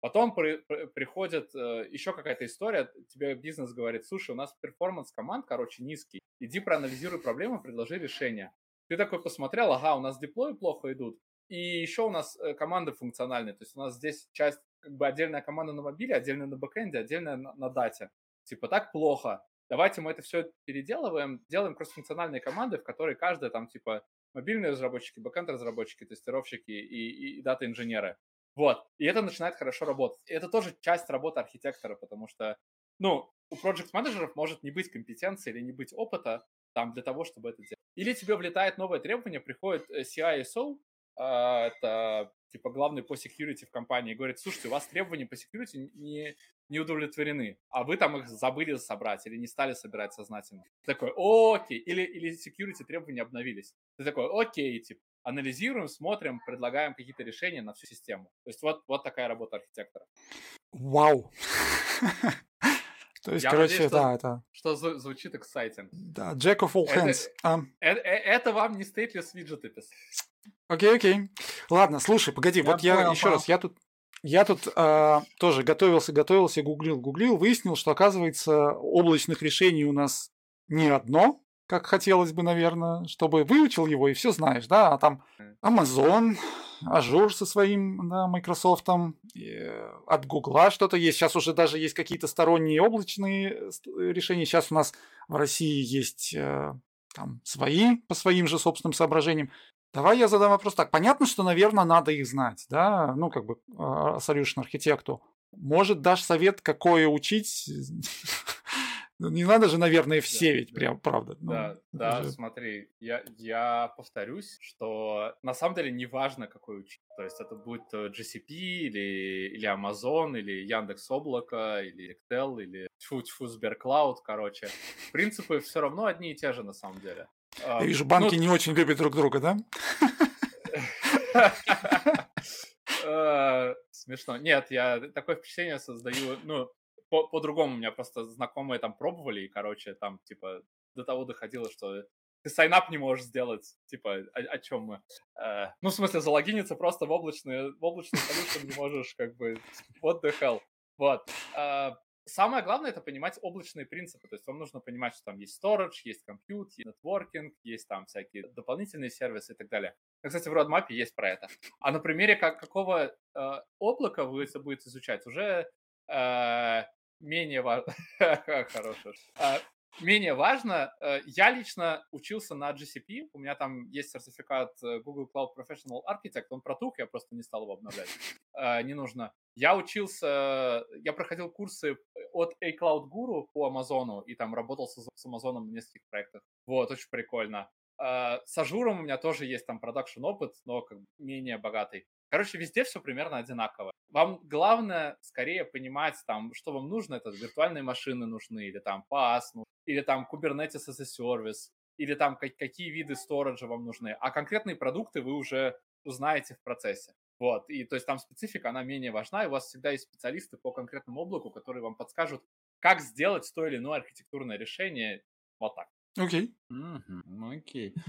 Потом при, при, приходит э, еще какая-то история, тебе бизнес говорит, слушай, у нас перформанс команд, короче, низкий, иди проанализируй проблему, предложи решение. Ты такой посмотрел, ага, у нас диплои плохо идут, и еще у нас э, команды функциональные, то есть у нас здесь часть, как бы отдельная команда на мобиле, отдельная на бэкэнде, отдельная на, на дате. Типа так плохо. Давайте мы это все переделываем, делаем кроссфункциональные команды, в которые каждая там типа мобильные разработчики, бэкэнд разработчики, тестировщики и, и, и дата-инженеры. Вот. И это начинает хорошо работать. И это тоже часть работы архитектора, потому что, ну, у проект менеджеров может не быть компетенции или не быть опыта там для того, чтобы это делать. Или тебе влетает новое требование, приходит э, CISO, а, это типа главный по security в компании, говорит, слушайте, у вас требования по security не, не удовлетворены, а вы там их забыли собрать или не стали собирать сознательно. Ты такой, окей, или, или security требования обновились. Ты такой, окей, типа, анализируем, смотрим, предлагаем какие-то решения на всю систему. То есть вот, вот такая работа архитектора. Вау! То есть, Я короче, надеюсь, да, что, это... что звучит exciting. Да, Jack of all hands. Это, um, это, это вам не stateless виджеты. Окей, окей. Ладно, слушай, погоди, Я вот я понял, еще раз, я тут я тут э, тоже готовился, готовился, гуглил, гуглил, выяснил, что оказывается облачных решений у нас не одно, как хотелось бы, наверное, чтобы выучил его и все знаешь, да, а там Amazon, Azure со своим, да, Microsoft, э, от Google что-то есть. Сейчас уже даже есть какие-то сторонние облачные решения. Сейчас у нас в России есть э, там свои, по своим же собственным соображениям. Давай я задам вопрос так. Понятно, что, наверное, надо их знать, да, ну, как бы, а, solution архитекту. Может, дашь совет, какое учить? Ну, не надо же, наверное, все да, ведь, да. прям, правда. Ну, да, да, же... смотри, я, я повторюсь, что на самом деле не важно, какой учить. То есть это будет э, GCP или, или Amazon, или Яндекс Облако, или Excel, или тьфу тьфу Сберклауд, короче. Принципы все равно одни и те же на самом деле. Я вижу, банки ну... не очень любят друг друга, да? Э, смешно. Нет, я такое впечатление создаю, ну, по-другому у меня просто знакомые там пробовали, и, короче, там, типа, до того доходило, что ты сайнап не можешь сделать, типа, о, о чем мы? Э, ну, в смысле, залогиниться просто в облачный, в облачный solution не можешь, как бы, what the hell. Вот. Э, самое главное это понимать облачные принципы. То есть вам нужно понимать, что там есть storage, есть compute, есть networking, есть там всякие дополнительные сервисы и так далее. Кстати, в Roadmap есть про это. А на примере как, какого э, облака вы это будете изучать, уже э, менее важно. Хорошо. А, менее важно, я лично учился на GCP, у меня там есть сертификат э, Google Cloud Professional Architect, он протух, я просто не стал его обновлять, а, не нужно. Я учился, я проходил курсы от A Cloud Guru по Амазону и там работал с Амазоном в нескольких проектах. Вот, очень прикольно. А, с Azure 'ом у меня тоже есть там продакшн опыт, но как менее богатый. Короче, везде все примерно одинаково. Вам главное скорее понимать, там, что вам нужно. Это виртуальные машины нужны, или там PaaS, или там Kubernetes as a Service, или там какие виды сториджа вам нужны. А конкретные продукты вы уже узнаете в процессе. Вот, и то есть там специфика, она менее важна, и у вас всегда есть специалисты по конкретному облаку, которые вам подскажут, как сделать то или иное архитектурное решение вот так. Окей. Okay. Mm-hmm. Окей. Okay.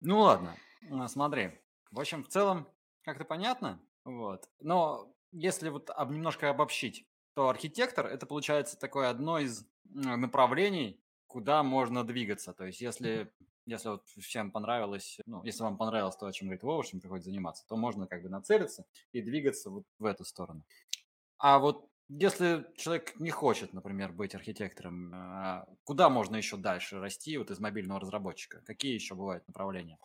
Ну ладно, а, смотри. В общем, в целом, как-то понятно, вот. Но если вот об, немножко обобщить, то архитектор это получается такое одно из направлений, куда можно двигаться. То есть если, если вот всем понравилось, ну, если вам понравилось то, о чем говорит Вова, чем приходит заниматься, то можно как бы нацелиться и двигаться вот в эту сторону. А вот если человек не хочет, например, быть архитектором, а куда можно еще дальше расти вот из мобильного разработчика? Какие еще бывают направления?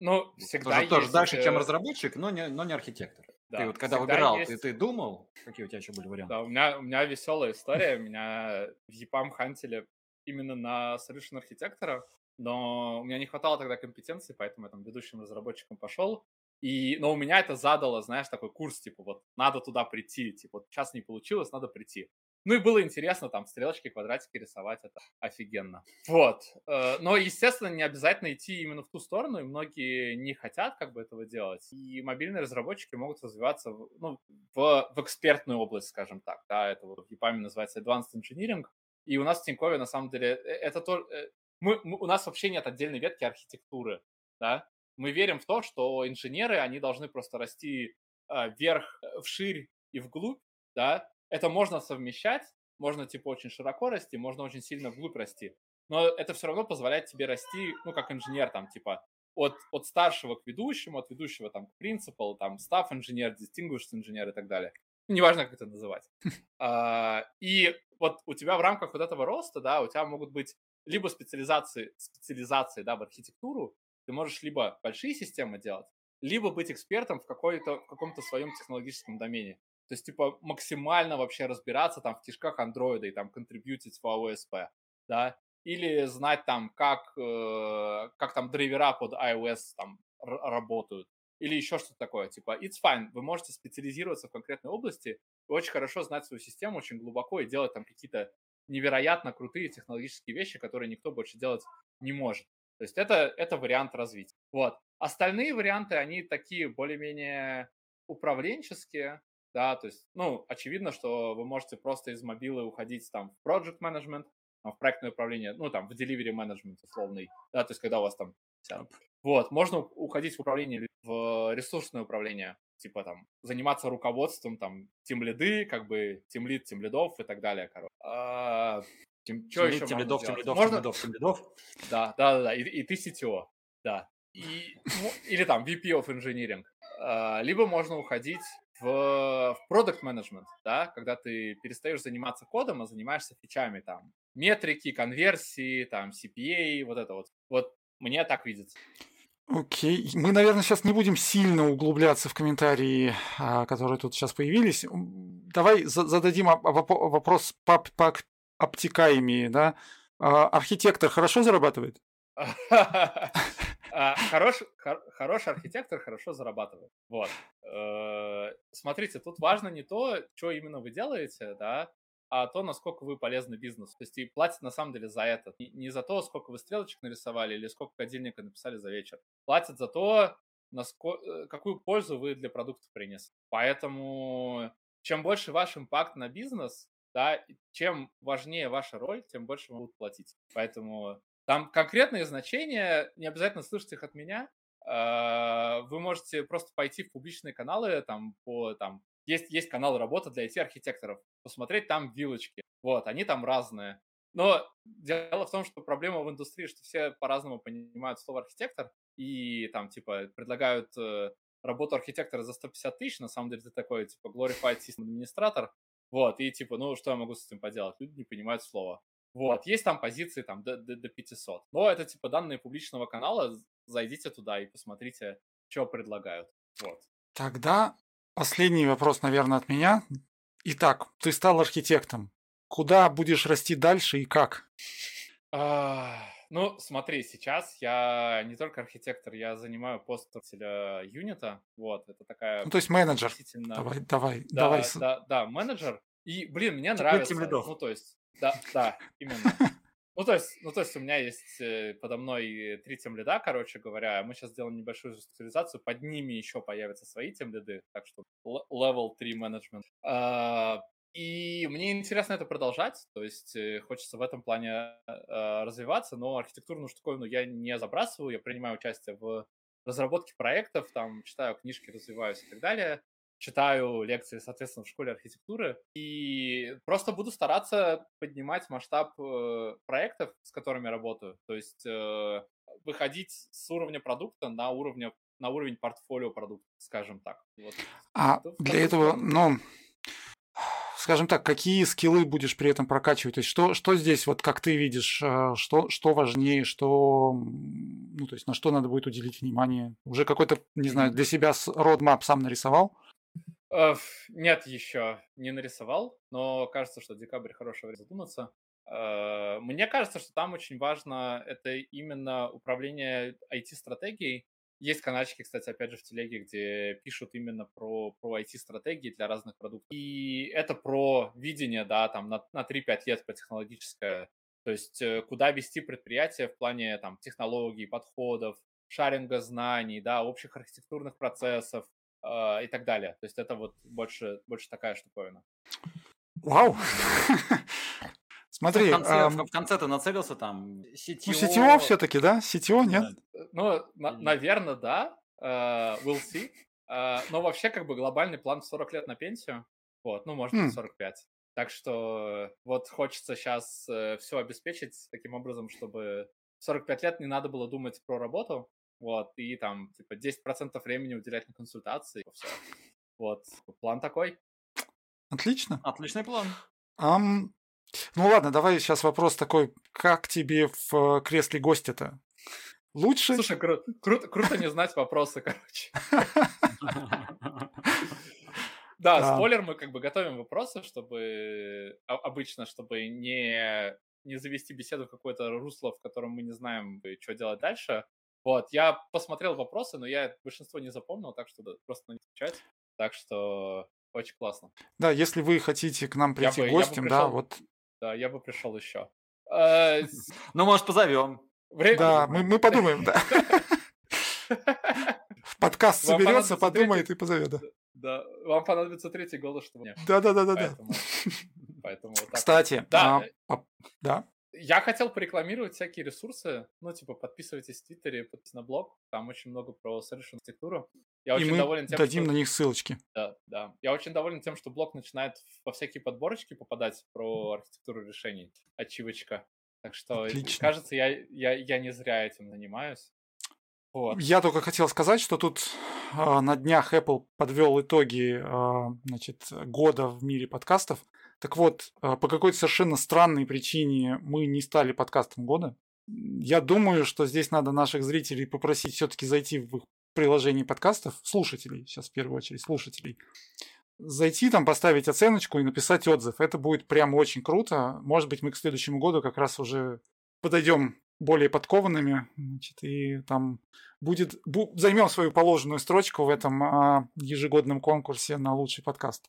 Ну, всегда тоже, есть... тоже дальше, чем э, разработчик, но не, но не архитектор. Да, ты вот когда выбирал, есть... ты, ты думал, какие у тебя еще были варианты? Да, у меня, у меня веселая история. Меня в EPAM хантили именно на solution архитектора, но у меня не хватало тогда компетенции, поэтому я там ведущим разработчиком пошел. И, но у меня это задало, знаешь, такой курс, типа, вот, надо туда прийти, типа, вот сейчас не получилось, надо прийти. Ну и было интересно там стрелочки, квадратики рисовать, это офигенно. Вот. Э, но, естественно, не обязательно идти именно в ту сторону, и многие не хотят как бы этого делать. И мобильные разработчики могут развиваться ну, в, в экспертную область, скажем так. Да, это вот в EPAM называется Advanced Engineering. И у нас в Тинькове, на самом деле, э, это то... Э, мы, мы, у нас вообще нет отдельной ветки архитектуры, да. Мы верим в то, что инженеры, они должны просто расти вверх, вширь и вглубь, да, это можно совмещать, можно типа очень широко расти, можно очень сильно вглубь расти. Но это все равно позволяет тебе расти, ну, как инженер, там, типа, от, от старшего к ведущему, от ведущего там к принципалу, там, staff инженер, distinguished инженер и так далее. Ну, неважно, как это называть. А, и вот у тебя в рамках вот этого роста, да, у тебя могут быть либо специализации, специализации, да, в архитектуру, ты можешь либо большие системы делать, либо быть экспертом в, какой-то, в каком-то своем технологическом домене. То есть, типа, максимально вообще разбираться там в кишках андроида и там контрибьютить в AOSP, да, или знать там, как, э, как там драйвера под iOS там работают, или еще что-то такое, типа, it's fine, вы можете специализироваться в конкретной области, очень хорошо знать свою систему очень глубоко и делать там какие-то невероятно крутые технологические вещи, которые никто больше делать не может. То есть это, это вариант развития. Вот. Остальные варианты, они такие более-менее управленческие, да, то есть, ну, очевидно, что вы можете просто из мобилы уходить там в project management, в проектное управление, ну, там, в delivery management условный, да, то есть, когда у вас там вот, можно уходить в управление, в ресурсное управление, типа там заниматься руководством, там, тем лиды, как бы тем лид, тем лидов и так далее, короче. А, Тем, Чё тем лидов, тем лидов, Можно- тем лидов, тем лидов. Да, да, да, да. И, и ты CTO, да. И, ну, или там VP of Engineering. А, Либо можно уходить в, в product management, да, когда ты перестаешь заниматься кодом, а занимаешься фичами, там, метрики, конверсии, там, CPA, вот это вот. Вот мне так видится. Окей. Мы, наверное, сейчас не будем сильно углубляться в комментарии, а, которые тут сейчас появились. Давай за- зададим оп- воп- вопрос по, по обтекаемее, да? А, Архитектор хорошо зарабатывает? А, Хорош, хор- хороший архитектор хорошо зарабатывает. Вот. Э, Смотрите, тут важно не то, что именно вы делаете, да, а то, насколько вы полезны бизнесу. То есть и платят на самом деле за это. Не- за то, сколько вы стрелочек нарисовали или сколько кодильника написали за вечер. Платят за то, наско- э, какую пользу вы для продукта принесли. Поэтому чем больше ваш импакт на бизнес, да, чем важнее ваша роль, тем больше вам будут платить. Поэтому там конкретные значения, не обязательно слышать их от меня. А, Вы можете просто пойти в публичные каналы, там, по, там, есть, есть канал работа для IT-архитекторов, посмотреть там вилочки. Вот, они там разные. Но дело в том, что проблема в индустрии, что все по-разному понимают слово архитектор, и там, типа, предлагают э, работу архитектора за 150 тысяч, на самом деле ты такой, типа, glorified system администратор, вот, и типа, ну, что я могу с этим поделать? Люди не понимают слова. Вот, есть там позиции там до, до, до 500. Но это типа данные публичного канала, зайдите туда и посмотрите, что предлагают. Вот. Тогда последний вопрос, наверное, от меня. Итак, ты стал архитектом. Куда будешь расти дальше и как? А, Ну, смотри, сейчас я не только архитектор, я занимаю пост руководителя юнита. Вот, это такая Ну, то есть менеджер. относительно- Давай, давай, Да, давай. да, да, менеджер. И, блин, мне Типа нравится. Ну, то есть, да, да, именно. Ну, то есть, ну, то есть у меня есть э, подо мной три тимлида, короче говоря. Мы сейчас сделаем небольшую структуризацию, под ними еще появятся свои тимлиды, так что level 3 менеджмент. А, И мне интересно это продолжать, то есть э, хочется в этом плане э, развиваться, но архитектурную штуковину я не забрасываю, я принимаю участие в разработке проектов, там читаю книжки, развиваюсь и так далее читаю лекции, соответственно, в школе архитектуры, и просто буду стараться поднимать масштаб э, проектов, с которыми работаю, то есть э, выходить с уровня продукта на, уровне, на уровень портфолио продукта, скажем так. Вот. А в для этого, ну, скажем так, какие скиллы будешь при этом прокачивать? То есть что, что здесь, вот как ты видишь, э, что, что важнее, что, ну, то есть на что надо будет уделить внимание? Уже какой-то, не знаю, для себя roadmap сам нарисовал? Ф- Нет, еще не нарисовал, но кажется, что декабрь хорошее время задуматься. Э, Мне кажется, что там очень важно это именно управление IT-стратегией. Есть каналчики, кстати, опять же, в телеге, где пишут именно про, про IT-стратегии для разных продуктов. И это про видение, да, там на, на 3-5 лет про технологическое. То есть э, куда вести предприятие в плане там технологий, подходов, шаринга знаний, да, общих архитектурных процессов, и так далее. То есть это вот больше, больше такая штуковина. Вау! Смотри, в, конце, в, конце ты нацелился там CTO. ну, CTO все-таки, да? CTO, нет? Ну, на- наверное, да. э, we'll see. Э, но вообще, как бы, глобальный план в 40 лет на пенсию. Вот, ну, может быть, 45. Так что вот хочется сейчас все обеспечить таким образом, чтобы в 45 лет не надо было думать про работу, вот, и там, типа, 10% времени уделять на консультации, и всё. Вот, план такой. Отлично. Отличный план. Ам, ну ладно, давай сейчас вопрос такой. Как тебе в э, кресле гостя-то? Лучше? Слушай, кру- круто, круто не знать вопросы, короче. Да, Да. спойлер, мы как бы готовим вопросы, чтобы а- обычно, чтобы не, не завести беседу в какое-то русло, в котором мы не знаем, что делать дальше. Вот, я посмотрел вопросы, но я большинство не запомнил, так что да, просто на них отвечать. Так что очень классно. Да, если вы хотите к нам Я прийти бы- я бы гостем, да, пришел. вот, Да, я бы пришел еще. Э, Ну, может, позовем. время- да, мы, мы подумаем, да. В подкаст соберется, подумает и позовет, да. Да, вам понадобится третий голос, чтобы... не- Да-да-да-да-да. Поэтому. Кстати, Да, а, по- да, Я хотел порекламировать всякие ресурсы. Ну, типа, подписывайтесь в Твиттере, подписывайтесь на блог. Там очень много про solution архитектуру. Я и очень мы доволен тем, дадим что... на них ссылочки. Да, да. Я очень доволен тем, что блог начинает во всякие подборочки попадать про архитектуру решений. Ачивочка. Так что, Отлично. кажется, я, я, я не зря этим занимаюсь. Вот. Я только хотел сказать, что тут а, на днях Apple подвел итоги а, значит, года в мире подкастов. Так вот, а, по какой-то совершенно странной причине мы не стали подкастом года. Я думаю, что здесь надо наших зрителей попросить все-таки зайти в их приложение подкастов, слушателей, сейчас в первую очередь слушателей, зайти там, поставить оценочку и написать отзыв. Это будет прям очень круто. Может быть, мы к следующему году как раз уже подойдем более подкованными, значит, и там будет, бу, займем свою положенную строчку в этом а, ежегодном конкурсе на лучший подкаст.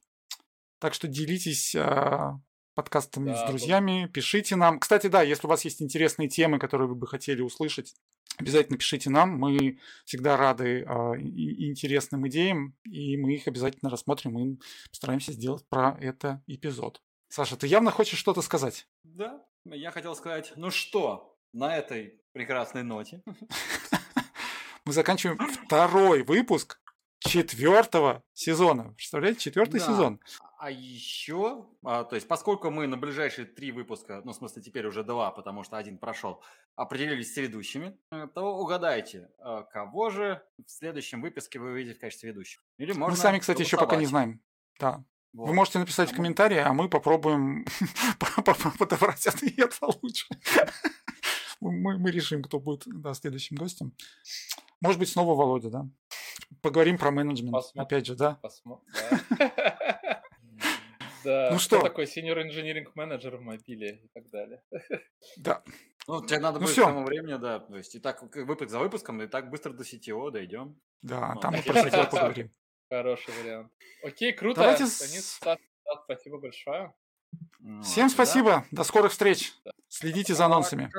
Так что делитесь а, подкастами Да, с друзьями, пишите нам. Кстати, да, если у вас есть интересные темы, которые вы бы хотели услышать, обязательно пишите нам. Мы всегда рады и- интересным идеям, и мы их обязательно рассмотрим и постараемся сделать про это эпизод. Саша, ты явно хочешь что-то сказать? Да, я хотел сказать, ну что, на этой прекрасной ноте. Мы заканчиваем второй выпуск четвертого сезона. Представляете, четвертый сезон. А еще, а, то есть, поскольку мы на ближайшие три выпуска, ну, в смысле, теперь уже два, потому что один прошел, определились с ведущими, э, то угадайте, э, кого же в следующем выпуске вы увидите в качестве ведущих. Или можно Мы сами, кстати, еще пока не знаем. Да. Вот. Вы можете написать в А мы- комментарии, а мы попробуем подобрать ответ получше. Мы, мы решим, кто будет да, следующим гостем. Может быть, снова Володя, да? Поговорим про менеджмент. Посмотрим. Опять же, да? Посмо- Да. Да, Ну кто что? такой senior engineering менеджер в мобиле и так далее. Да. Ну, тебе надо Ну будет всё. к тому времени, да, то есть, и так выпуск за выпуском, и так быстро до CTO дойдем. Да, Ну, там мы про CTO поговорим. Хороший вариант. Окей, круто. Давайте Денис, с- Стас, Стас, спасибо большое. Вот, Всем да. спасибо. До скорых встреч. Следите за анонсами.